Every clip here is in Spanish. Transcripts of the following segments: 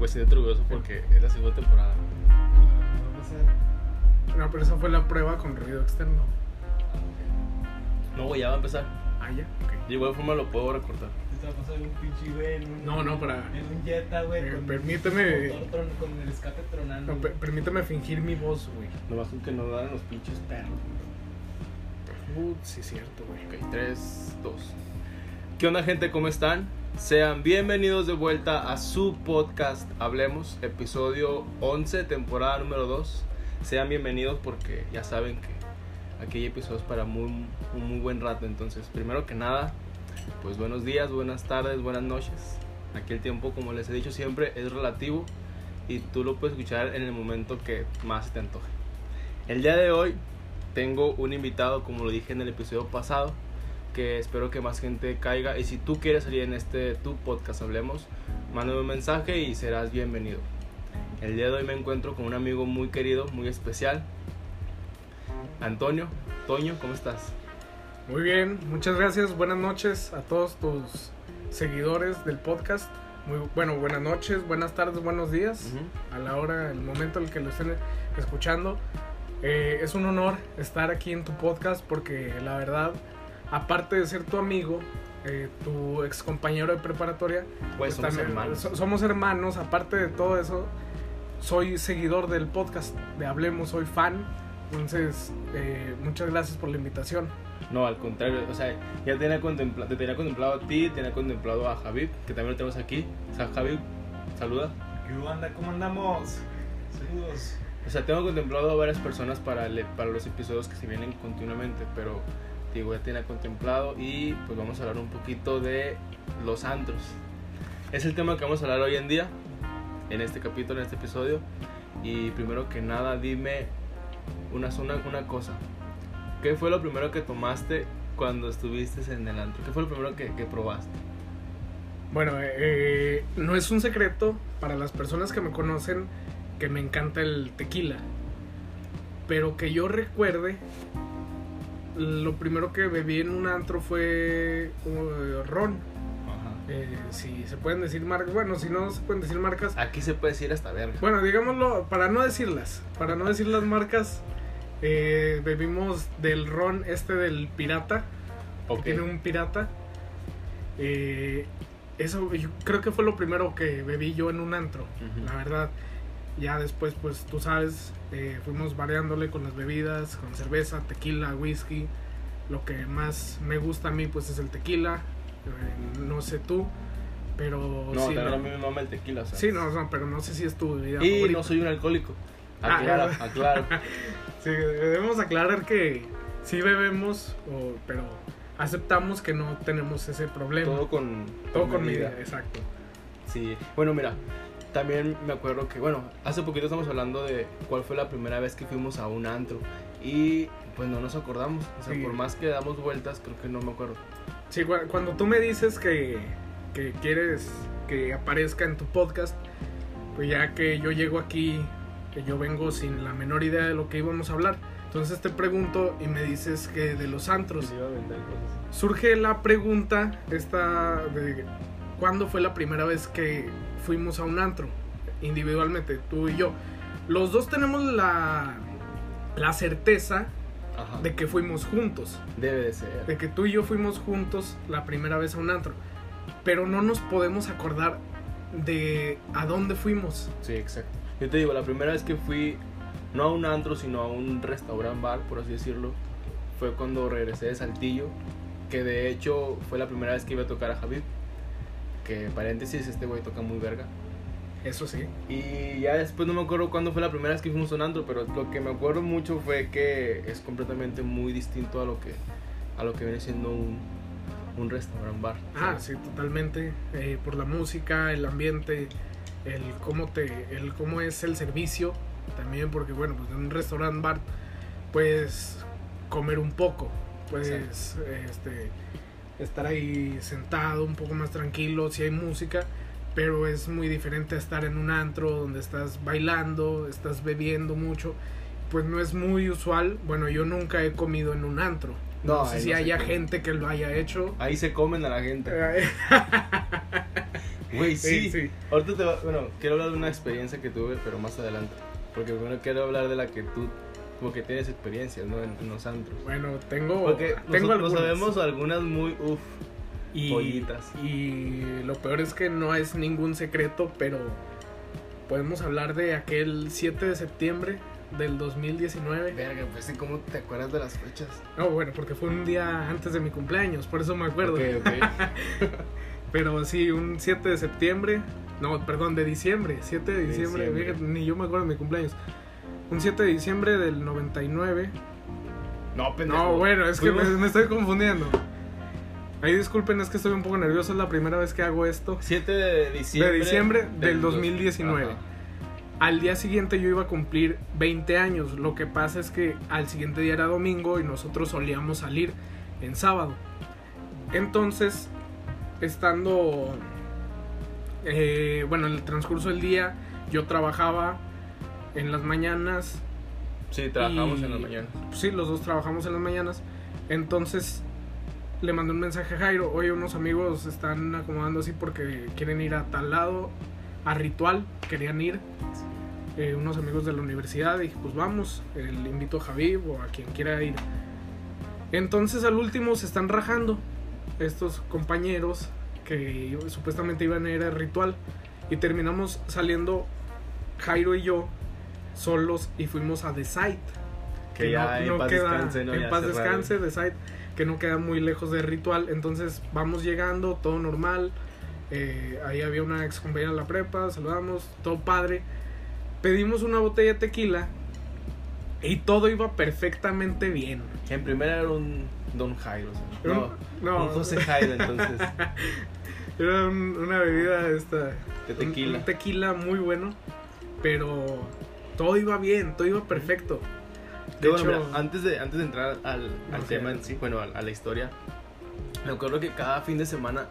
Güey, siento orgulloso porque es la segunda temporada. No pero esa fue la prueba con ruido externo. No, güey, ya va a empezar. Ah, ya, ok. De igual forma lo puedo recortar. Te va a pasar un pinche güey en un. No, no, para- En un Jetta, güey. Eh, con- permíteme- Con, tron- con el escape tronando. No, per- permítame fingir mi voz, güey. Nomás con que no dan los pinches perros. Uh, sí, cierto, güey. Ok, 3, 2. ¿Qué onda, gente? ¿Cómo están? Sean bienvenidos de vuelta a su podcast Hablemos, episodio 11, temporada número 2. Sean bienvenidos porque ya saben que aquí hay episodios para muy, un muy buen rato. Entonces, primero que nada, pues buenos días, buenas tardes, buenas noches. Aquí el tiempo, como les he dicho siempre, es relativo y tú lo puedes escuchar en el momento que más te antoje. El día de hoy tengo un invitado, como lo dije en el episodio pasado, que espero que más gente caiga. Y si tú quieres salir en este tu podcast, hablemos, mándame un mensaje y serás bienvenido. El día de hoy me encuentro con un amigo muy querido, muy especial, Antonio. Toño, ¿cómo estás? Muy bien, muchas gracias. Buenas noches a todos tus seguidores del podcast. Muy bueno, buenas noches, buenas tardes, buenos días. A la hora, el momento en el que lo estén escuchando. Eh, es un honor estar aquí en tu podcast porque la verdad, aparte de ser tu amigo, eh, tu ex compañero de preparatoria, Pues somos también- hermanos. so- somos hermanos. Aparte de todo eso, soy seguidor del podcast de Hablemos, soy fan. Entonces, eh, muchas gracias por la invitación. No, al contrario, o sea, ya tenía contempla- te tenía contemplado a ti, tenía contemplado a Javib, que también lo tenemos aquí. O sea, Javib, saluda. ¿Qué onda? ¿Cómo andamos? Saludos. O sea, tengo contemplado a varias personas para, le- para los episodios que se vienen continuamente, pero ya tenía contemplado y pues vamos a hablar un poquito de los antros. Es el tema que vamos a hablar hoy en día, en este capítulo, en este episodio. Y primero que nada, dime una, una, una cosa. ¿Qué fue lo primero que tomaste cuando estuviste en el antro? ¿Qué fue lo primero que, que probaste? Bueno, eh, no es un secreto para las personas que me conocen que me encanta el tequila. Pero que yo recuerde, lo primero que bebí en un antro fue uh, ron. Ajá. Eh, si se pueden decir marcas, bueno, si no se pueden decir marcas. Aquí se puede decir hasta verga. Bueno, digámoslo, para no decirlas, para no decir las marcas, eh, bebimos del ron este del pirata. que Ok. tiene un pirata. Eh, eso yo creo que fue lo primero que bebí yo en un antro, la verdad. Ya después, pues tú sabes, eh, fuimos variándole con las bebidas, con cerveza, tequila, whisky. Lo que más me gusta a mí, pues es el tequila. Eh, no sé tú, pero No, sí, no. a mí me mama el tequila, sea. Sí, no, no, pero no sé si es tu bebida Y favorita. no soy un alcohólico. Ah, Aclara, ya. aclaro. Sí, debemos aclarar que sí bebemos, o- pero aceptamos que no tenemos ese problema. Todo con, Todo con medida, exacto. Sí. Bueno, mira, también me acuerdo que, bueno, hace poquito estamos hablando de cuál fue la primera vez que fuimos a un antro. Y pues no nos acordamos. O sea, Sí. por más que damos vueltas, creo que no me acuerdo. Sí, cu- cuando tú me dices que, que quieres que aparezca en tu podcast, pues ya que yo llego aquí, que yo vengo sin la menor idea de lo que íbamos a hablar. Entonces te pregunto y me dices que de los antros. Surge la pregunta esta de cuándo fue la primera vez que fuimos a un antro individualmente, tú y yo. Los dos tenemos la, la certeza Ajá. de que fuimos juntos. Debe de ser. de que tú y yo fuimos juntos la primera vez a un antro, pero no nos podemos acordar de a dónde fuimos. Sí, exacto. Yo te digo, la primera vez que fui, no a un antro, sino a un restaurant bar, por así decirlo, fue cuando regresé de Saltillo, que de hecho fue la primera vez que iba a tocar a Javid. Que paréntesis, este güey toca muy verga. Eso sí. Y ya después no me acuerdo cuándo fue la primera vez que fuimos antro, pero lo que me acuerdo mucho fue que es completamente muy distinto a lo que, a lo que viene siendo un, un restaurant bar. Ah, sí, totalmente. Eh, por la música, el ambiente, el cómo te, el cómo es el servicio, también porque bueno, pues en un restaurant bar, puedes comer un poco, puedes este, estar ahí sentado un poco más tranquilo, si hay música, pero es muy diferente a estar en un antro donde estás bailando, estás bebiendo mucho, pues no es muy usual. Bueno, yo nunca he comido en un antro. No, No, sé si no haya gente que lo haya hecho. Ahí se comen a la gente. Güey, sí. Sí, sí. Ahorita te va, bueno, quiero hablar de una experiencia que tuve, pero más adelante. Porque primero quiero hablar de la que tú, como que tienes experiencias, ¿no? En, en los antros. Bueno, tengo, Porque tengo nosotros algunas. sabemos algunas muy, uff, y, pollitas. y lo peor es que no es ningún secreto, pero podemos hablar de aquel 7 de septiembre del 2019. Verga, pues sí, ¿cómo te acuerdas de las fechas? No, bueno, porque fue un día antes de mi cumpleaños, por eso me acuerdo. Ok, ok. Pero sí, un 7 de septiembre. No, perdón, de diciembre. 7 de diciembre. Diciembre. fíjate, ni yo me acuerdo de mi cumpleaños. Un 7 de diciembre del 99. No, pendejo. No, bueno, es que me, estoy confundiendo. Ahí disculpen, es que estoy un poco nervioso. Es la primera vez que hago esto. 7 de diciembre. De diciembre del dos- 2019. Ajá. Al día siguiente yo iba a cumplir 20 años. Lo que pasa es que al siguiente día era domingo y nosotros solíamos salir en sábado. Entonces, estando, eh, bueno, en el transcurso del día, yo trabajaba en las mañanas. Sí, trabajamos Y- en la mañana. Sí, los dos trabajamos en las mañanas. Entonces, le mandé un mensaje a Jairo. Oye, unos amigos están acomodando así porque quieren ir a tal lado, a Ritual, querían ir. eh, unos amigos de la universidad. Dije, pues vamos, eh, le invito a Javib o a quien quiera ir. Entonces, al último se están rajando estos compañeros que supuestamente iban a ir a Ritual. Y terminamos saliendo Jairo y yo solos y fuimos a The Site Que ya en paz descanse, ¿no? en paz descanse de site que no queda muy lejos de ritual entonces vamos llegando todo normal eh, ahí había una ex compañera de la prepa saludamos todo padre pedimos una botella de tequila y todo iba perfectamente bien En primera era un Don Jairo. o sea, No, no. un José Jairo, entonces. era un- una bebida esta De tequila. un, un tequila muy bueno pero todo iba bien todo iba perfecto de bueno, hecho mira, antes de, antes de entrar al, al Ok. tema en sí, bueno, a, a la historia, me acuerdo que cada fin de semana,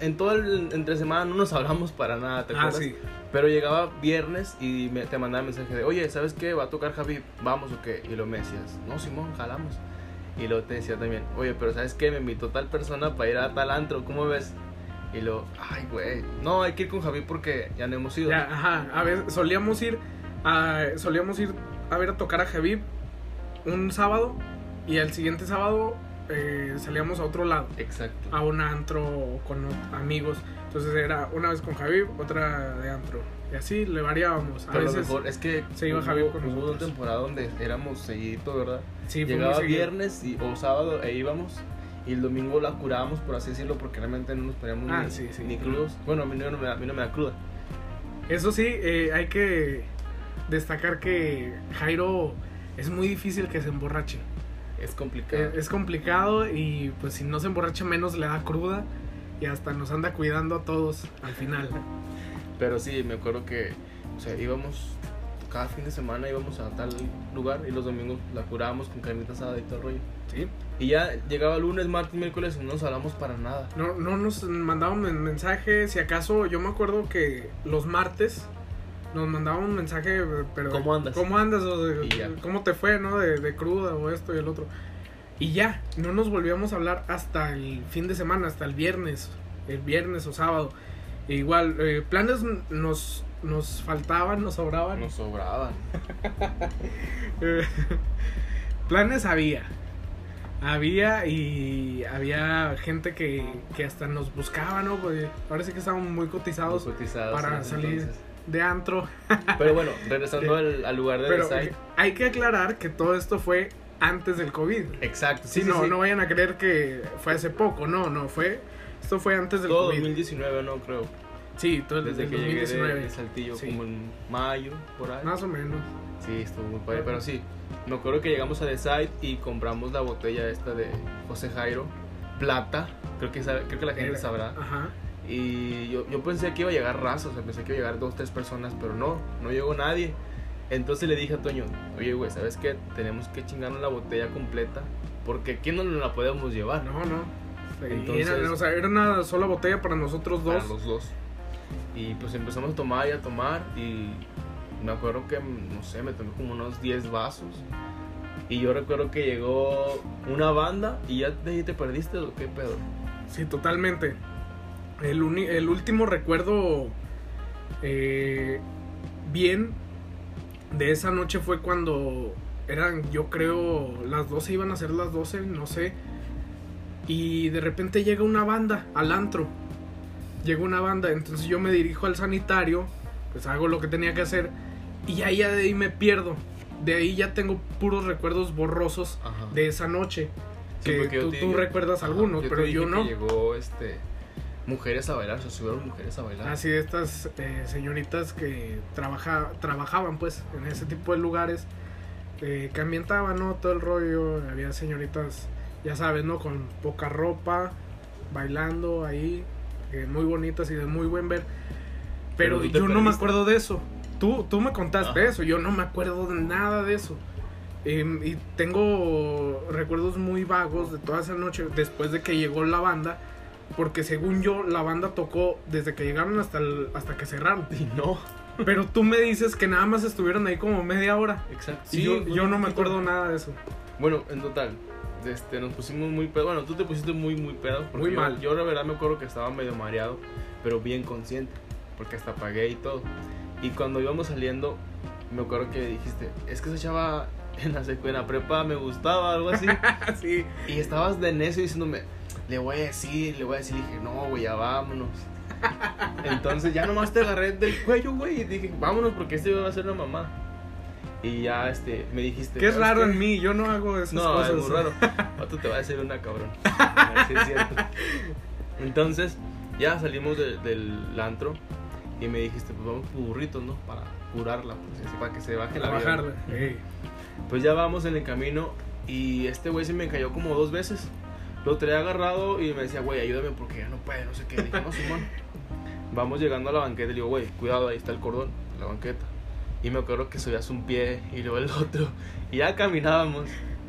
en todo el entre semana no nos hablamos para nada, ¿te ah acuerdas? sí Pero llegaba viernes y me, te mandaba mensaje de, oye, ¿sabes qué? Va a tocar Javi, vamos o qué. Y luego me decías, no, Simón, jalamos. Y luego te decía también, oye, pero ¿sabes qué? Me invitó tal persona para ir a tal antro, ¿cómo ves? Y luego, ay, güey, no, hay que ir con Javi porque ya no hemos ido. Ya, ajá, a ver, solíamos ir a, solíamos ir a ver a tocar a Javib un sábado y al siguiente sábado eh, salíamos a otro lado, Exacto. a un antro con amigos. Entonces era una vez con Javib, otra de antro. Y así le variábamos. A Pero lo veces mejor es que se iba hubo, Javi con hubo una nosotros. temporada donde éramos seguidito, ¿verdad? sí, Llegaba seguido. viernes y, o sábado e íbamos y el domingo la curábamos, por así decirlo, porque realmente no nos poníamos Ah, ni, sí, sí. ni crudos. Bueno, a mí no, me da, a mí no me da cruda. Eso sí, eh, hay que destacar que Jairo es muy difícil que se emborrache. Es complicado. Eh, Es complicado y pues si no se emborracha menos le da cruda y hasta nos anda cuidando a todos al final. Pero sí, me acuerdo que, o sea, íbamos cada fin de semana íbamos a tal lugar y los domingos la curábamos con carnita asada y todo el rollo. ¿Sí? Y ya llegaba lunes, martes, miércoles y no nos hablamos para nada. No, no nos mandaban men- mensajes, si acaso yo me acuerdo que los martes nos mandaban un mensaje, pero... ¿Cómo andas? ¿Cómo andas? O de-. ¿Cómo te fue, no? De, de cruda o esto y el otro. Y ya, no nos volvíamos a hablar hasta el fin de semana, hasta el viernes, el viernes o sábado. E igual, eh, planes nos, nos faltaban, nos sobraban. Nos sobraban. Eh, planes había. Había y había gente que, que hasta nos buscaba, ¿no? Porque sí que estábamos muy cotizados Muy cotizados para salir entonces. De antro. Pero bueno, regresando al, al lugar de Pero design. hay que aclarar que todo esto fue antes del COVID. Exacto, Sí, sí, no, sí. no vayan a creer que fue hace poco, no, no, fue... Esto fue antes del Todo COVID. 2019, no creo. Sí, todo Desde desde que el llegué de, 2019. Saltillo, Sí. como en mayo, por ahí. Más o menos. Sí, estuvo muy padre. Pero sí, me acuerdo que llegamos a The y compramos la botella esta de José Jairo, plata. Creo que, creo que la gente sabrá. Ajá. Y yo, yo pensé que iba a llegar raza, o sea, pensé que iba a llegar dos, tres personas, pero no, no llegó nadie. Entonces le dije a Toño, oye, güey, ¿sabes qué? Tenemos que chingarnos la botella completa, porque aquí no nos la podemos llevar. No, no. Entonces- era, o sea, era una sola botella para nosotros dos. Para los dos. Y pues empezamos a tomar y a tomar y me acuerdo que, no sé, me tomé como unos 10 vasos. Y yo recuerdo que llegó una banda y ya te perdiste o qué pedo. Sí, totalmente. El, uni- el último recuerdo eh, bien de esa noche fue cuando eran, yo creo, las 12, iban a ser las 12, no sé. Y de repente llega una banda al antro. Llega una banda, entonces yo me dirijo al sanitario, pues hago lo que tenía que hacer. Y ahí ya de ahí me pierdo. De ahí ya tengo puros recuerdos borrosos Ajá. de esa noche. Sí, que yo tú, te tú dije- recuerdas algunos, pero yo que no. Llegó este mujeres a bailar, se subieron mujeres a bailar. Así de estas eh, señoritas que trabaja, trabajaban pues en ese tipo de lugares eh, que ambientaban ¿no? todo el rollo. Había señoritas, ya sabes, ¿no? Con poca ropa, bailando ahí, eh, muy bonitas y de muy buen ver. Pero, yo no me acuerdo de eso. Tú, tú me contaste Ajá. eso, yo no me acuerdo de nada de eso. Em, y tengo recuerdos muy vagos de toda esa noche después de que llegó la banda. Porque según yo, la banda tocó desde que llegaron hasta, el- hasta que cerraron. Y no. Pero tú me dices que nada más estuvieron ahí como media hora. Exacto. Y yo, fue yo no me acuerdo nada de eso. Bueno, en total, este, nos pusimos muy pedo. Bueno, tú te pusiste muy, muy pedo. Muy yo- mal. Yo, la verdad, me acuerdo que estaba medio mareado, pero bien consciente. Porque hasta pagué y todo. Y cuando íbamos saliendo, me acuerdo que dijiste: Es que esa chava en la, en la prepa me gustaba, algo así. sí. y estabas de necio diciéndome: Le voy a decir, le voy a decir. Y dije: No, güey, ya vámonos. Entonces ya nomás te agarré del cuello, güey. Y dije: Vámonos, porque este va a ser una mamá. Y ya este, me dijiste: Qué "¿Sabes raro qué?". en mí, yo no hago esas No, cosas. es muy raro. Otro te va a decir una cabrón. A ver si es cierto. Entonces, ya salimos de- del antro y me dijiste, pues vamos burritos, ¿no? Para curarla, pues, así, para que se baje la bajarla. Ey. Pues ya vamos en el camino y este güey se me cayó como dos veces. Lo traía agarrado y me decía, güey, ayúdame porque ya no puede, no sé qué. Le dije, no, Simón. Vamos llegando a la banqueta y le digo, güey, cuidado, ahí está el cordón, la banqueta. Y me acuerdo que subías un pie y luego el otro. Y ya caminábamos.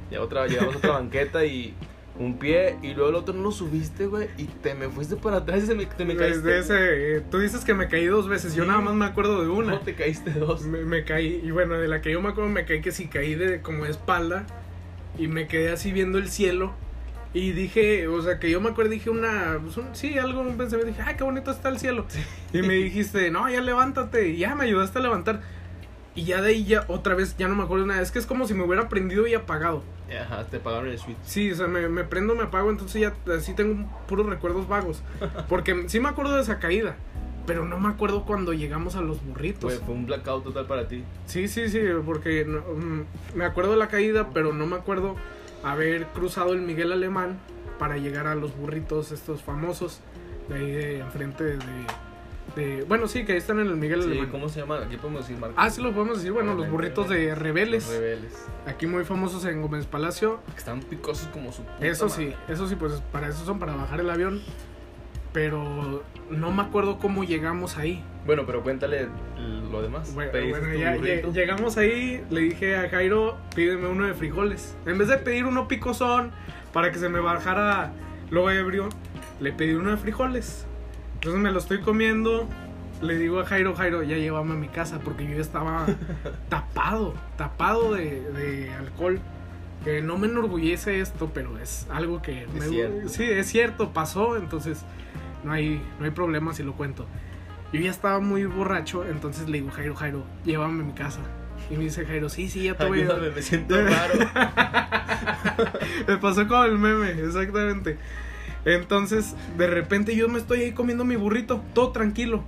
Ya otra, llegamos a otra banqueta y un pie y luego el otro no lo subiste, güey. Y te me fuiste para atrás y se me, te me caíste. Desde ese, eh, tú dices que me caí dos veces, yo Sí. nada más me acuerdo de una. No, te caíste dos. Me, me caí, y bueno, de la que yo me acuerdo me caí que sí caí de como de espalda y me quedé así viendo el cielo y dije, o sea, que yo me acuerdo, dije una, pues un- sí, algo, un pensamiento, dije, ay, qué bonito está el cielo. Y me dijiste, no, ya levántate, y ya me ayudaste a levantar. Y ya de ahí ya otra vez, ya no me acuerdo nada, es que es como si me hubiera prendido y apagado. Ajá, te pagaron el suite. Sí, o sea, me, me prendo, me apago, entonces ya así tengo puros recuerdos vagos. Porque sí me acuerdo de esa caída, pero no me acuerdo cuando llegamos a los burritos. Fue un blackout total para ti. Sí, sí, sí, porque no- mm, me acuerdo de la caída, pero no me acuerdo haber cruzado el Miguel Alemán para llegar a los burritos estos famosos de ahí de enfrente de, de- bueno, sí, que ahí están en el Miguel Sí, Alemán. ¿cómo se llama? Aquí podemos decir marca. Ah, sí lo podemos decir, bueno, los burritos de Rebeles, Los rebeldes. aquí muy famosos en Gómez Palacio. Que están picosos como su puta Eso sí, eso sí, pues para eso son para bajar el avión. Pero no me acuerdo cómo llegamos ahí. Bueno, pero cuéntale lo demás. Bueno, bueno, ya llegamos ahí, le dije a Jairo, pídeme uno de frijoles. En vez de pedir uno picosón para que se me bajara lo ebrio, le pedí uno de frijoles. Entonces me lo estoy comiendo, le digo a Jairo, Jairo, ya llévame a mi casa porque yo estaba tapado, tapado de, de alcohol. Que no me enorgullece esto, pero es algo que Es me- cierto. sí, es cierto, pasó, entonces no hay, no hay problema si lo cuento. Yo ya estaba muy borracho, entonces le digo, Jairo, Jairo, llévame a mi casa. Y me dice Jairo, sí, sí, ya te voy a me siento raro. me pasó con el meme, exactamente. Entonces, de repente yo me estoy ahí comiendo mi burrito, todo tranquilo,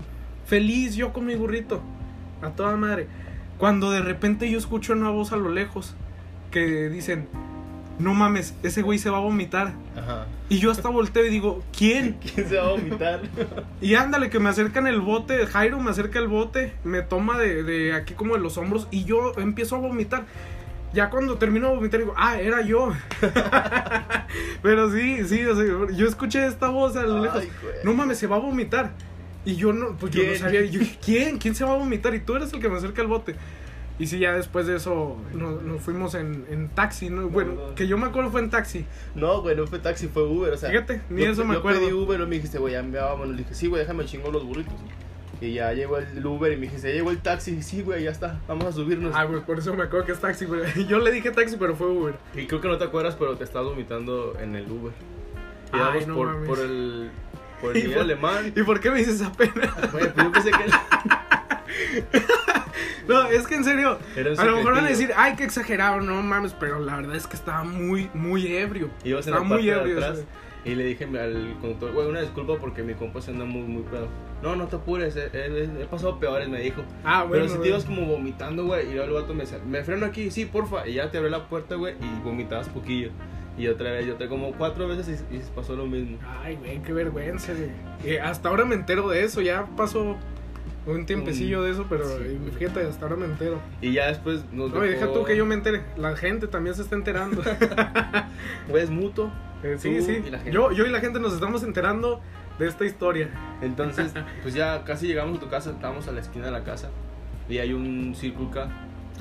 feliz yo con mi burrito, a toda madre. Cuando de repente yo escucho una voz a lo lejos que dicen, no mames, ese güey se va a vomitar. Ajá. Y yo hasta volteo y digo, ¿quién? ¿Quién se va a vomitar? Y ándale, que me acercan el bote, Jairo me acerca el bote, me toma de, de aquí como de los hombros y yo empiezo a vomitar. Ya cuando termino de vomitar digo, ah, era yo. Pero sí, sí, o sea, yo escuché esta voz a lo lejos. No mames, se va a vomitar. Y yo no, pues yo no sabía. Yo ¿quién? ¿Quién se va a vomitar? Y tú eres el que me acerca el bote. Y sí, ya después de eso nos, nos fuimos en, en taxi, ¿no? Bueno, no. que yo me acuerdo fue en taxi. No, güey, no fue taxi, fue Uber, o sea. Fíjate, ni yo- eso me yo acuerdo. pedí Uber y me dijiste, güey, ya me vámonos. Le dije, sí, güey, déjame chingo los burritos. Y ya llegó el Uber y me dijiste, ya llegó el taxi. Y sí, güey, ya está, vamos a subirnos. Ah, güey, por eso me acuerdo que es taxi, güey. Yo le dije taxi, pero fue Uber. Y creo que no te acuerdas, pero te estás vomitando en el Uber. Y Ay, íbamos no por, mames. por el. por el ¿Y por- alemán. ¿Y por qué me dices apenas? Güey, pues yo pensé que No, es que en serio, a lo mejor van a decir, ay, qué exagerado, no mames, pero la verdad es que estaba muy, muy ebrio. Ibas en Estaba la parte muy de ebrio. atrás y le dije al conductor, güey, una disculpa porque mi compa se anda muy, muy pedo. No, no te apures, he, he- he pasado peores, me dijo. Ah, bueno. Pero si te ibas como vomitando, güey, y luego el vato me decía, me freno aquí, sí, porfa. Y ya te abrió la puerta, güey, y vomitabas poquillo. Y otra vez, yo te como cuatro veces y, y pasó lo mismo. Ay, güey, qué vergüenza, güey. Eh, hasta ahora me entero de eso, ya pasó un tiempecillo de eso, pero sí, fíjate, hasta ahora me entero. Y ya después nos No, y deja tú que yo me entere, la gente también se está enterando. Güey, es mutuo. Eh, sí, sí, yo, yo y la gente nos estamos enterando de esta historia. Entonces, pues ya casi llegamos a tu casa, estábamos a la esquina de la casa. Y hay un circulca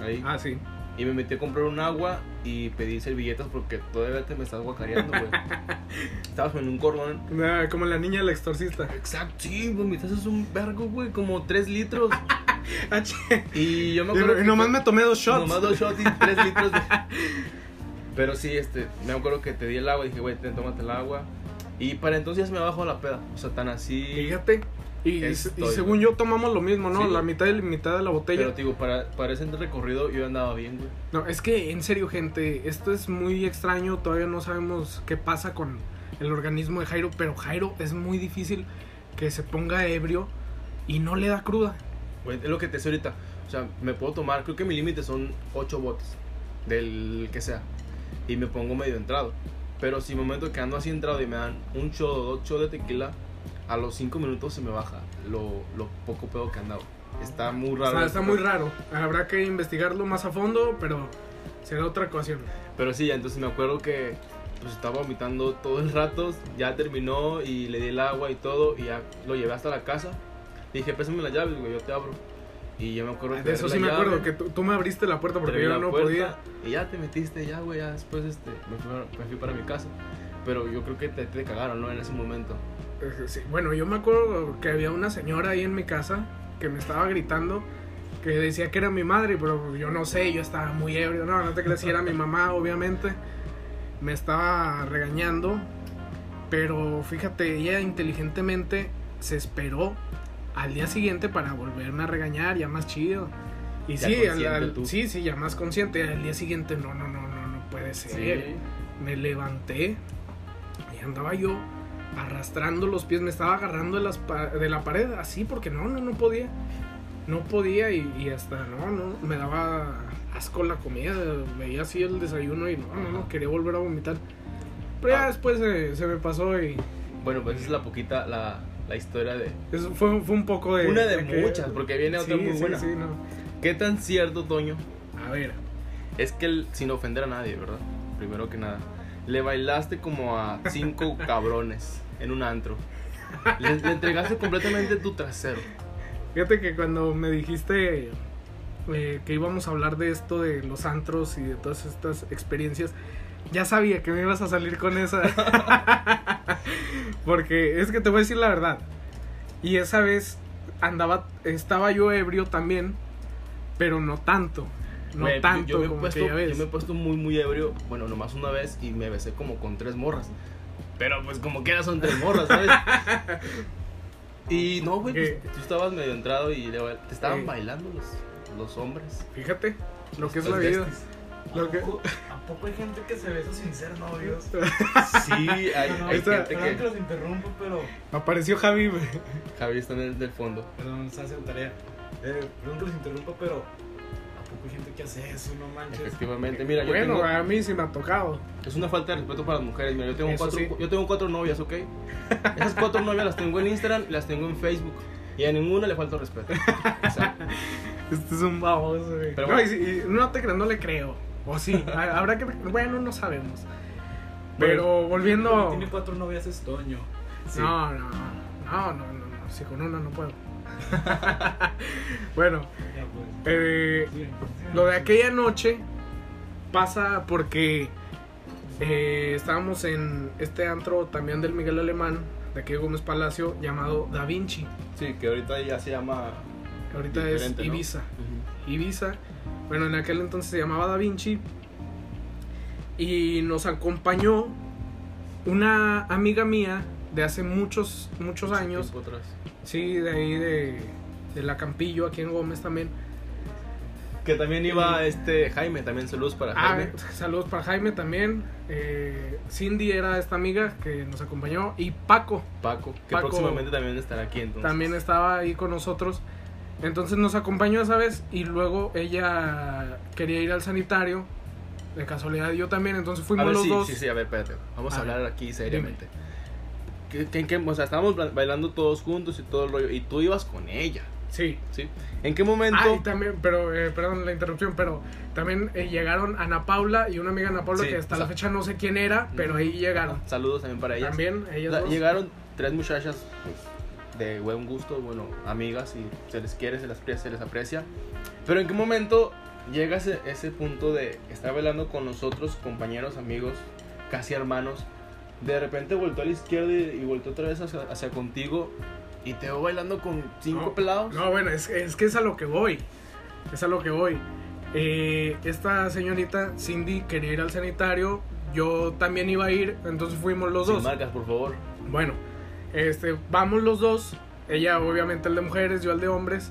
ahí. Ah, sí. Y me metí a comprar un agua y pedí servilletas porque todavía te me estás guacareando, güey. Estabas en un cordón. Ah, como la niña del exorcista. Exacto, sí, vomitaste un vergo, güey, como 3 litros. Ah. Y yo me acuerdo. y que nomás me tomé dos shots. Nomás dos shots y 3 litros de. Pero sí, este, me acuerdo que te di el agua y dije, güey, ten, tómate el agua. Y para entonces ya se me bajó la peda. O sea, tan así. Fíjate. Y, Estoy, y según yo tomamos lo mismo, ¿no? Sí. La mitad y la mitad de la botella. Pero digo, para, para ese recorrido yo andaba bien, güey. No, es que en serio, gente, esto es muy extraño. Todavía no sabemos qué pasa con el organismo de Jairo, pero Jairo es muy difícil que se ponga ebrio y no le da cruda. Güey, es lo que te sé ahorita. O sea, me puedo tomar, creo que mi límite son 8 botes. Del que sea. Y me pongo medio entrado. Pero si momento que ando así entrado y me dan un shot o dos shots de tequila, a los 5 minutos se me baja lo, lo poco pedo que andaba. Está muy O raro. sea, esto. está muy raro. Habrá que investigarlo más a fondo, pero será otra ocasión. Pero sí, ya entonces me acuerdo que pues estaba vomitando todo el rato, ya terminó y le di el agua y todo y ya lo llevé hasta la casa. Dije, pésame las llaves, güey, yo te abro. Y yo me acuerdo que De eso sí me acuerdo, que tú, tú me abriste la puerta porque yo no podía. Y ya te metiste, ya, güey, ya después este, me, fui, me fui para mi casa. Pero yo creo que te, te cagaron, ¿no? En ese momento. Sí, Bueno, yo me acuerdo que había una señora ahí en mi casa que me estaba gritando que decía que era mi madre, pero yo no sé, yo estaba muy ebrio. No, no te creas si era mi mamá, obviamente. Me estaba regañando, pero fíjate, ella inteligentemente se esperó al día siguiente para volverme a regañar, ya más chido. Y Ya sí, al- consciente al- tú. sí, sí, ya más consciente. Al día siguiente, no, no, no, no, no puede ser me levanté y andaba yo arrastrando los pies, me estaba agarrando de, las de la pared así porque no, no, no podía. No podía y, y hasta no, no, me daba asco la comida, veía así el desayuno y no, no, no, quería volver a vomitar. Pero ya Ah. después se, se me pasó y Bueno, pues esa es la poquita, la, la historia de... eso fue, fue un poco de... Una de muchas, porque viene otra Sí, muy sí, buena. sí, no. ¿Qué tan cierto, Toño? A ver, Es que, el- sin ofender a nadie, ¿verdad? Primero que nada. Le bailaste como a cinco cabrones en un antro. Le, le entregaste completamente tu trasero. Fíjate que cuando me dijiste eh, que íbamos a hablar de esto, de los antros y de todas estas experiencias, ya sabía que me ibas a salir con esa. Porque es que te voy a decir la verdad. Y esa vez andaba, estaba yo ebrio también, pero no tanto. No tanto yo, me he como puesto, aquella vez. yo me he puesto muy, muy ebrio. Bueno, nomás una vez y me besé como con tres morras. Pero pues como que son tres morras, ¿sabes? Y no, güey, pues, tú estabas medio entrado y te estaban bailando los, los hombres. Fíjate lo que es la vida. besties. Lo que- ¿A poco, ¿A poco hay gente que se besa sin ser novios? Sí, hay, No, no, hay esta- gente Perdón que que... los interrumpo, pero. Apareció Javi, güey. Javi está en el del fondo. Perdón, está haciendo tarea. Eh, perdón que los interrumpa, pero. ¿A poco hay gente que hace eso? No manches. Efectivamente, mira, yo Bueno, tengo... a mí sí me ha tocado. Es una falta de respeto para las mujeres. Mira, yo tengo, Eso cuatro, sí. yo tengo cuatro novias, ¿ok? Esas cuatro novias las tengo en Instagram y las tengo en Facebook. Y a ninguna le falta respeto. O sea, Este es un baboso, güey. Pero no, bueno. y si- y no te creas, no le creo. O sí, ha- habrá que. Bueno, no sabemos. Pero que volviendo. Tiene cuatro novias es Toño. sí. No, no, no, no, no, no. Si con una no puedo. bueno, eh, lo de aquella noche pasa porque eh, estábamos en este antro también del Miguel Alemán, de aquí de Gómez Palacio, llamado Da Vinci. Sí, que ahorita ya se llama... Ahorita es ¿no? Ibiza. Ibiza. Bueno, en aquel entonces se llamaba Da Vinci. Y nos acompañó una amiga mía de hace muchos, muchos años. Sí, de ahí de, de la Campillo, aquí en Gómez también. Que también iba este Jaime, también saludos para Ah, Jaime. saludos para Jaime también. Eh, Cindy era esta amiga que nos acompañó. Y Paco Paco, que Paco- próximamente también estará aquí entonces. también estaba ahí con nosotros. Entonces nos acompañó esa vez y luego ella quería ir al sanitario. De casualidad yo también, entonces A fuimos ver, los sí, dos. sí, sí, a ver, espérate. Vamos a hablar aquí seriamente. ¿Qué, qué, qué- o sea, estábamos ba- bailando todos juntos y todo el rollo. Y tú ibas con ella, Sí. ¿sí? ¿En qué momento? Ah, y también, pero, eh, perdón la interrupción, pero también eh, llegaron Ana Paula y una amiga Ana Paula Sí, que hasta o la sea- fecha no sé quién era, pero ahí llegaron. Saludos también para ellas. También ellas O sea, dos. llegaron tres muchachas pues, de buen gusto, bueno, amigas y se les quiere, se les aprecia, se les aprecia. Pero en qué momento llega ese, ese punto de estar bailando con nosotros, compañeros, amigos, casi hermanos. De repente volteó a la izquierda y, y volteó otra vez hacia, hacia contigo y te veo bailando con cinco No, pelados. No, bueno, es, es que es a lo que voy. Es a lo que voy. Eh, esta señorita Cindy quería ir al sanitario. Yo también iba a ir, entonces fuimos los Sin dos. marcas, por favor. Bueno, este, vamos los dos. Ella, obviamente, el de mujeres, yo el de hombres.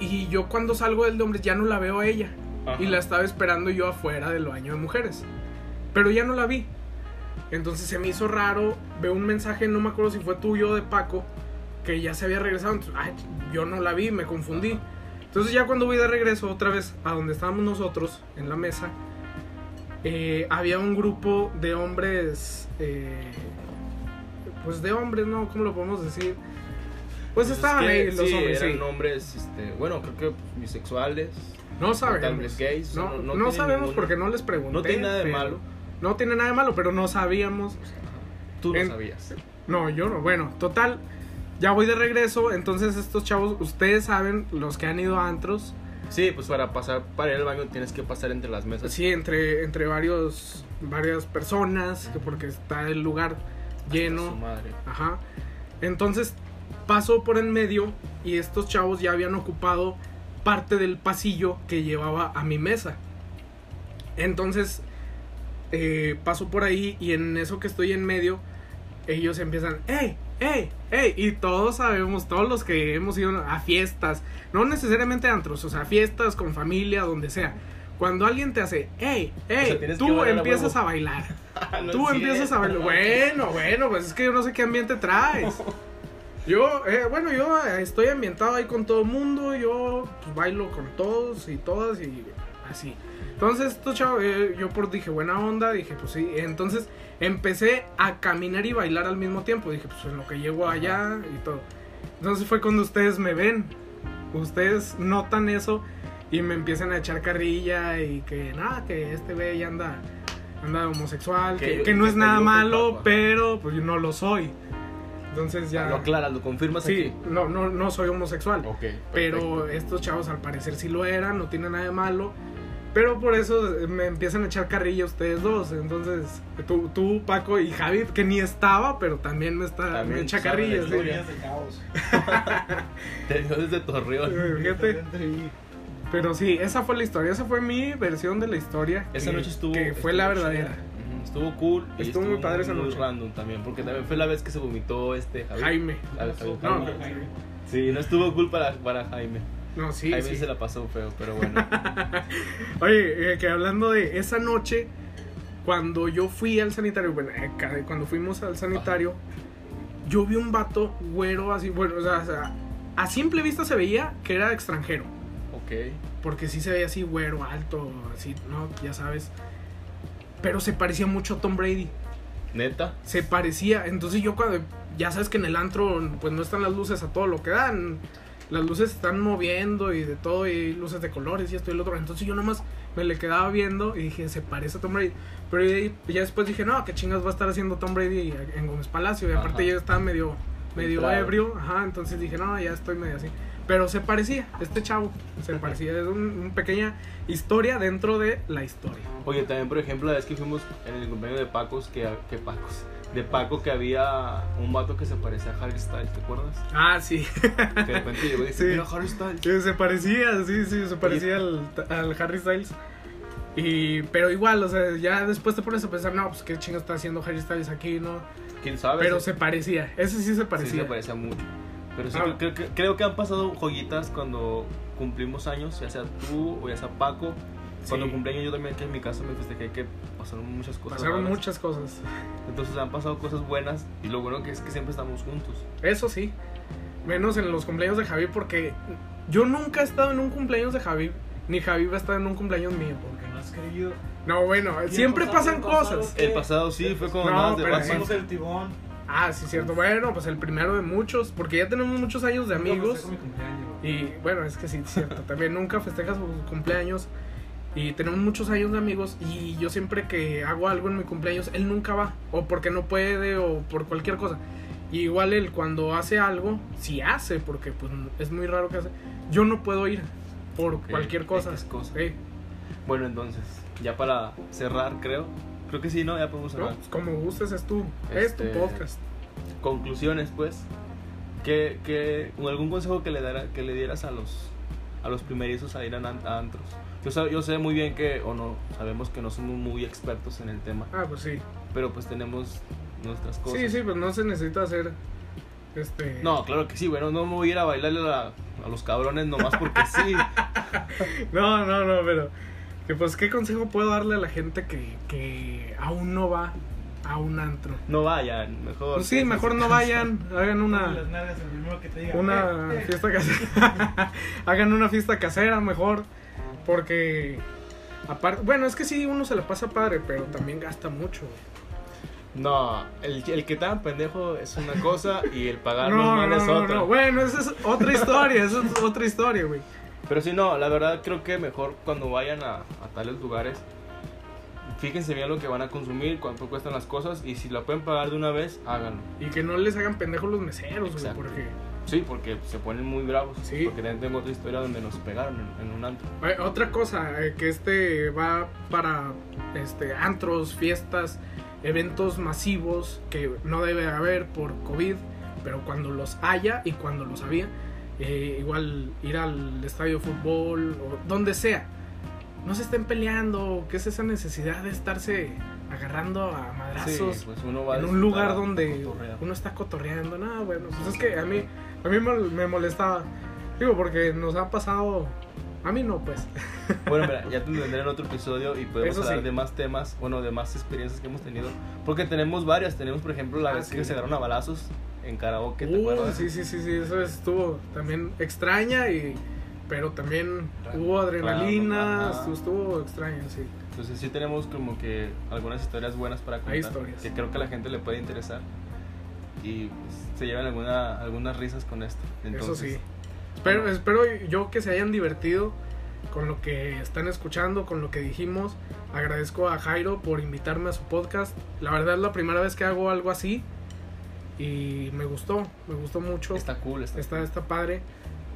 Y yo, cuando salgo del de hombres, ya no la veo a ella. Ajá. Y la estaba esperando yo afuera del baño de mujeres. Pero ya no la vi. Entonces se me hizo raro. Veo un mensaje, no me acuerdo si fue tuyo o de Paco, que ya se había regresado. Entonces, ay, yo no la vi, me confundí. Entonces ya cuando voy de regreso otra vez a donde estábamos nosotros, en la mesa, eh, había un grupo de hombres, eh, pues de hombres, ¿no? ¿Cómo lo podemos decir? Pues es estaban que ahí los sí, hombres, eran sí. hombres, este, bueno, creo que bisexuales. No sabemos. gays, No, no- no, no tiene sabemos ninguna- porque no les pregunté. No tiene nada de pero- malo. No tiene nada de malo, pero no sabíamos. Tú no En- sabías. No, yo no. Bueno, total. Ya voy de regreso. Entonces, estos chavos, ustedes saben, los que han ido a antros. Sí, pues para pasar para ir al baño tienes que pasar entre las mesas. Sí, entre, entre varios, varias personas, que porque está el lugar Su lleno. madre. Ajá. Entonces, paso por en medio y estos chavos ya habían ocupado parte del pasillo que llevaba a mi mesa. Entonces, eh, paso por ahí y en eso que estoy en medio, ellos empiezan, ¡Ey! ¡Ey! ¡Ey! Y todos sabemos, todos los que hemos ido a fiestas, no necesariamente antros, o sea, fiestas con familia, donde sea. Cuando alguien te hace, ¡Ey! ¡Ey! sea, tú bailar a empiezas a bailar. No Tú empiezas a bailar. Bueno, bueno, pues es que yo no sé qué ambiente traes. Yo, eh, bueno, yo eh, estoy ambientado ahí con todo el mundo. Yo pues, bailo con todos y todas y así. Entonces, estos chavos, eh, yo por dije buena onda, dije pues sí. Entonces empecé a caminar y bailar al mismo tiempo. Dije pues en lo que llego allá y todo. Entonces fue cuando ustedes me ven. Ustedes notan eso y me empiezan a echar carrilla y que nada, que este güey anda, anda homosexual, Que que, que no que es nada malo, papá. pero pues yo no lo soy. Entonces ya... Lo aclaras, lo confirmas Sí, aquí. no, no, no soy homosexual. Ok. Pero estos chavos al parecer sí lo eran, no tiene nada de malo. Pero por eso me empiezan a echar carrilla ustedes dos. Entonces, tú, tú Paco y Javi, que ni estaba, pero también me, está, También me echa carrilla. la sí. de caos. Te vio desde Torreón. Fíjate. Pero sí, esa fue la historia. Esa fue mi versión de la historia. Esa que- noche estuvo. Que fue estuvo la verdadera. Estuvo cool. y Estuvo muy padre esa noche. random también. Porque también fue la vez que se vomitó este Javi. Jaime. Javi- No. Jaime. Sí, no estuvo cool para, para Jaime. No, sí, Jaime sí. se la pasó feo, pero bueno. Oye, eh, que hablando de esa noche, cuando yo fui al sanitario, bueno, eh, cuando fuimos al sanitario, yo vi un vato güero así, bueno, o sea, o sea, a simple vista se veía que era extranjero, ok. porque sí se veía así güero, alto, así, ¿no? Ya sabes. Pero se parecía mucho a Tom Brady. Neta. Se parecía, entonces yo cuando, ya sabes que en el antro, pues no están las luces a todo lo que dan. Las luces están moviendo y de todo, y luces de colores y esto y lo otro. Entonces yo nomás me le quedaba viendo y dije, se parece a Tom Brady. Pero ya, después dije, no, qué chingas va a estar haciendo Tom Brady en Gómez Palacio. Y aparte Ajá. yo estaba medio, medio Claro. ebrio. Ajá, entonces dije, no, ya estoy medio así. Pero se parecía, este chavo, se parecía. Es un- una pequeña historia dentro de la historia. Oye, también, por ejemplo, la vez que fuimos en el cumpleaños de Pacos, que, que Pacos. De Paco, que había un vato que se parecía a Harry Styles, ¿te acuerdas? Ah, sí. Que de repente llegó y dice, Sí. mira Harry Styles. Sí, se parecía, sí, sí, se parecía al, al Harry Styles. Y, pero igual, o sea, ya después te pones a pensar, no, pues qué chingo está haciendo Harry Styles aquí, ¿no? ¿Quién sabe? Pero Sí, se parecía, ese sí se sí parecía. se parecía mucho. Pero sí, Ah. creo, que- creo que han pasado joyitas cuando cumplimos años, ya sea tú o ya sea Paco. Cuando cumpleaños yo también, que en mi casa me festejé que pasaron muchas cosas. Pasaron raras. muchas cosas. Entonces han pasado cosas buenas y lo bueno que es que siempre estamos juntos. Eso sí. Menos en los cumpleaños de Javi porque yo nunca he estado en un cumpleaños de Javi, ni Javi va a estar en un cumpleaños mío. Porque no has creído. No, bueno, siempre pasado, pasan cosas. ¿Qué? El pasado sí fue como No, más de pero. Hacemos el tibón. Ah, sí, cierto. Bueno, pues el primero de muchos, porque ya tenemos muchos años de amigos. mi cumpleaños. Y bueno, es que sí, cierto. También nunca festejas su cumpleaños. Y tenemos muchos años de amigos. Y yo siempre que hago algo en mi cumpleaños, él nunca va. O porque no puede, o por cualquier cosa. Y igual él cuando hace algo, si hace, porque pues es muy raro que hace, yo no puedo ir por cualquier cosa. Cosa. Sí. Bueno, entonces, ya para cerrar, creo. Creo que sí, ¿no? Ya podemos No, cerrar. pues como gustes, es tu, es tu Este, podcast. Conclusiones, pues. ¿Qué, qué, algún consejo que le, dará, que le dieras a los, a los primerizos a ir a, a antros? Yo sé, yo sé muy bien que, o no, sabemos que no somos muy expertos en el tema, Ah, pues sí. pero pues tenemos nuestras cosas. Sí, sí, pues no se necesita hacer. Este. No, claro que sí, bueno, no me voy a ir a bailarle a, a los cabrones nomás porque sí. No, no, no, pero. Que pues, ¿qué consejo puedo darle a la gente que, que aún no va a un antro? No vayan, mejor. Pues sí, mejor no vayan, hagan una, las nalgas al primero que te diga. una Eh, eh. fiesta casera. hagan una fiesta casera mejor. Porque. Aparte, bueno, es que sí, uno se la pasa padre, pero también gasta mucho. No, el, el que tan pendejo es una cosa y el pagar No, es otra. no. Bueno, esa es otra historia, esa es otra historia, güey. Pero sí, no, la verdad creo que mejor cuando vayan a, a tales lugares, fíjense bien lo que van a consumir, cuánto cuestan las cosas y si la pueden pagar de una vez, háganlo. Y que no les hagan pendejos los meseros, güey, porque. Sí, porque se ponen muy bravos. Sí. Porque también tengo otra historia donde nos pegaron en, en un antro. Eh, Otra cosa, eh, que este va para este antros, fiestas, eventos masivos que no debe haber por COVID, pero cuando los haya y cuando los había, eh, igual ir al estadio de fútbol o donde sea, no se estén peleando, que es esa necesidad de estarse agarrando a madrazos Sí, pues uno va en un lugar donde uno está cotorreando. No, bueno, pues es que a mí, a mí me, molestaba. Digo, porque nos ha pasado. A mí no, pues. Bueno, mira, ya te tendré en otro episodio y podemos Eso hablar sí. de más temas, bueno, de más experiencias que hemos tenido. Porque tenemos varias. Tenemos, por ejemplo, la Ah, vez sí. que se agarraron a balazos en karaoke, ¿te Uh, acuerdas? sí, sí, sí, sí, eso estuvo también extraña y. Pero también Claro. hubo adrenalina, Claro, estuvo extraño, sí. Entonces sí tenemos como que algunas historias buenas para contar. Hay historias. Que creo que a la gente le puede interesar. Y pues, se llevan alguna, algunas risas con esto. Entonces, eso sí. Espero, espero yo que se hayan divertido con lo que están escuchando, con lo que dijimos. Agradezco a Jairo por invitarme a su podcast. La verdad es la primera vez que hago algo así. Y me gustó, me gustó mucho. Está cool, está, Está, está padre.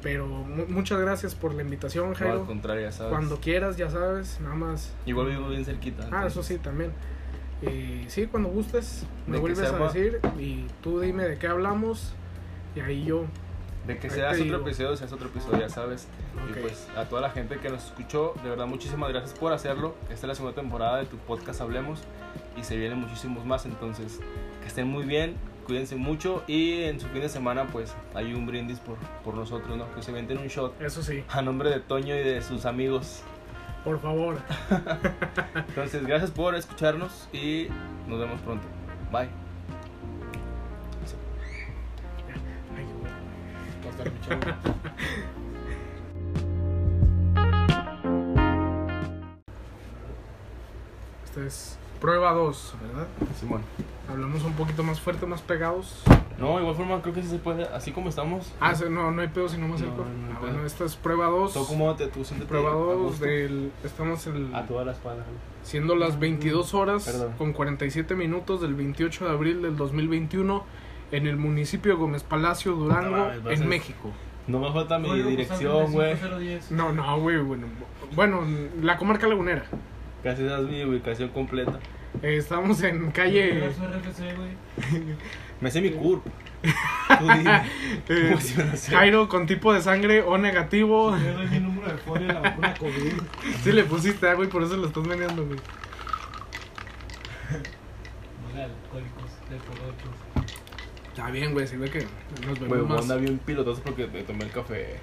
Pero mu- muchas gracias por la invitación, cool. No, Jairo. al contrario, ya sabes. Cuando quieras, ya sabes, nada más. Igual vivo bien cerquita. Ah, entonces, eso sí, también. Y sí, cuando gustes, me vuelves a decir y tú dime de qué hablamos. Y ahí yo. De que seas otro episodio, seas otro episodio, ya sabes. Y pues a toda la gente que nos escuchó, de verdad muchísimas gracias por hacerlo. Esta es la segunda temporada de tu podcast Hablemos y se vienen muchísimos más, entonces que estén muy bien, cuídense mucho y en su fin de semana pues hay un brindis por, por nosotros, ¿no? Que se venten un shot Eso sí, a nombre de Toño y de sus amigos. Por favor. Entonces gracias por escucharnos y nos vemos pronto. Bye. Esta es prueba 2, ¿verdad? Simón. Hablamos un poquito más fuerte, más pegados. No, igual forma creo que sí se puede, así como estamos. Ah, sí, no, no hay pedo si no me No, acerco. no hay Ah, bueno, esta es prueba 2. Tú acomódate, tú siéntate Prueba a 2 gusto. del. Estamos en. A toda la espalda. Siendo las 22 horas Perdón. con 47 minutos del 28 de abril del 2021 en el municipio de Gómez Palacio, Durango, No en ser- México. No me falta mi dirección, güey. 95010. No, no, güey, bueno, bueno, la comarca lagunera. Casi es mi ubicación completa. Eh, estamos en calle. RFC, güey. Me sé mi curp. Eh. Jairo con tipo de sangre O negativo. Yo doy mi número de folio a la vacuna COVID. Sí le pusiste agua y por eso lo estás meneando, güey. No de alcohólicos, de. Está bien, güey, si ve que nos Güey, vemos más. anda bien pilotazo porque te tomé el café.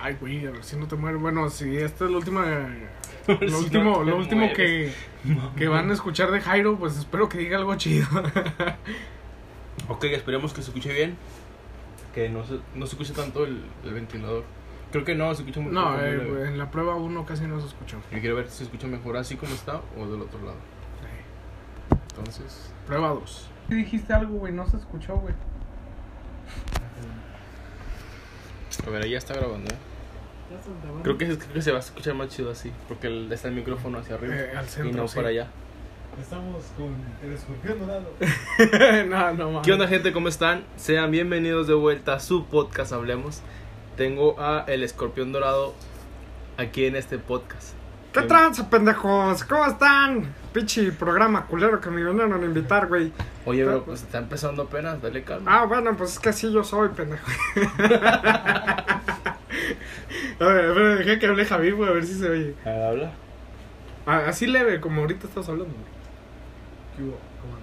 Ay, güey, a ver si no te mueres. Bueno, si esta es la última. Lo último, lo último mueres. que, que van a escuchar de Jairo, pues espero que diga algo chido. Ok, esperemos que se escuche bien. Que no se, no se escuche tanto el, el ventilador. Creo que no, se escucha muy No, poco, eh, en la prueba uno casi no se escuchó. Yo quiero ver si se escucha mejor así como está o del otro lado. Entonces, Prueba 2. Dijiste algo, güey, no se escuchó, güey. a ver, ahí ya está grabando, ¿eh? Creo que, creo que se va a escuchar más chido así, porque el- está el micrófono hacia arriba Eh, al y centro, no sí. para allá. Estamos con el escorpión dorado. no, no mames. ¿Qué onda gente? ¿Cómo están? Sean bienvenidos de vuelta a su podcast Hablemos. Tengo a el escorpión dorado aquí en este podcast. ¿Qué tranza, pendejos? ¿Cómo están? Pinche programa culero que me vinieron a invitar, güey. Oye, bro, pues está empezando apenas, dale calma. Ah, bueno, pues es que así yo soy, pendejo. a ver, a ver, dejé que hable Javi, güey, a ver si se oye. Ah, Habla. Ah, así leve, como ahorita estás hablando. güey. ¿Qué hubo? ¿Cómo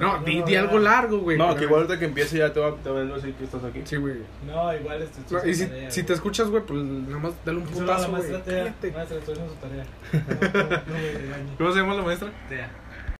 no, no, di, di algo largo, güey. No, que igual ver. ahorita que empiece ya te va, te va a decir que estás aquí. Sí, güey. No, igual este No, y si, si te escuchas, güey, pues nada más dale un putazo, güey. maestra. Maestra, estoy haciendo su tarea. No, no, no me regañe. ¿Cómo se llama la maestra? Tea.